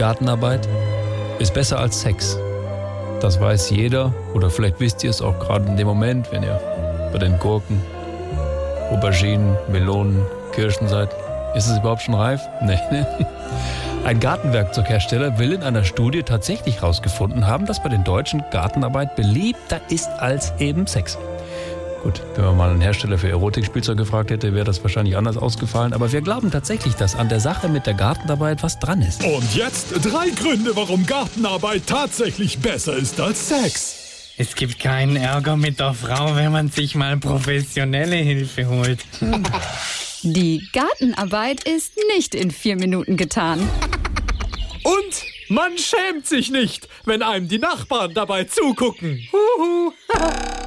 Gartenarbeit ist besser als Sex. Das weiß jeder oder vielleicht wisst ihr es auch gerade in dem Moment, wenn ihr bei den Gurken, Auberginen, Melonen, Kirschen seid. Ist es überhaupt schon reif? Nee, ne? Ein Gartenwerkzeughersteller will in einer Studie tatsächlich herausgefunden haben, dass bei den Deutschen Gartenarbeit beliebter ist als eben Sex. Gut, wenn man mal einen Hersteller für Erotikspielzeug gefragt hätte, wäre das wahrscheinlich anders ausgefallen. Aber wir glauben tatsächlich, dass an der Sache mit der Gartenarbeit was dran ist. Und jetzt drei Gründe, warum Gartenarbeit tatsächlich besser ist als Sex. Es gibt keinen Ärger mit der Frau, wenn man sich mal professionelle Hilfe holt. Die Gartenarbeit ist nicht in vier Minuten getan. Und man schämt sich nicht, wenn einem die Nachbarn dabei zugucken. Huhu.